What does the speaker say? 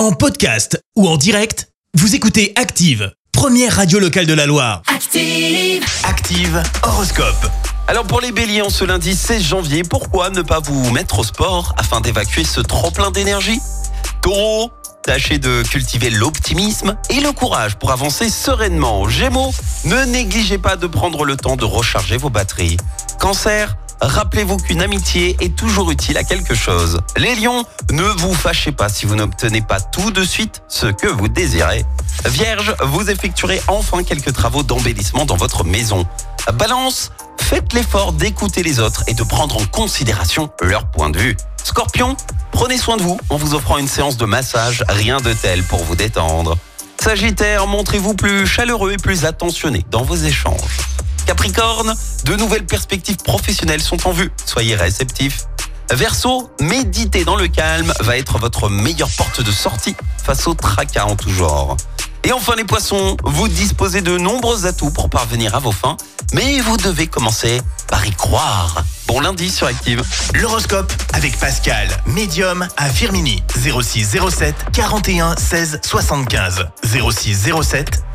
En podcast ou en direct, vous écoutez Active, première radio locale de la Loire. Active. Active Horoscope. Alors pour les béliers, en ce lundi 16 janvier, pourquoi ne pas vous mettre au sport afin d'évacuer ce trop-plein d'énergie? Taureau, tâchez de cultiver l'optimisme et le courage pour avancer sereinement. Gémeaux, ne négligez pas de prendre le temps de recharger vos batteries. Cancer, rappelez-vous qu'une amitié est toujours utile à quelque chose. Les lions, ne vous fâchez pas si vous n'obtenez pas tout de suite ce que vous désirez. Vierge, vous effectuerez enfin quelques travaux d'embellissement dans votre maison. Balance, faites l'effort d'écouter les autres et de prendre en considération leur point de vue. Scorpion, prenez soin de vous en vous offrant une séance de massage, rien de tel pour vous détendre. Sagittaire, montrez-vous plus chaleureux et plus attentionné dans vos échanges. Capricorne, de nouvelles perspectives professionnelles sont en vue, soyez réceptifs. Verseau, méditer dans le calme va être votre meilleure porte de sortie face au tracas en tout genre. Et enfin les poissons, vous disposez de nombreux atouts pour parvenir à vos fins, mais vous devez commencer par y croire. Bon lundi sur Active. L'horoscope avec Pascal, médium à Firmini. 06 07 41 16 75. 06 07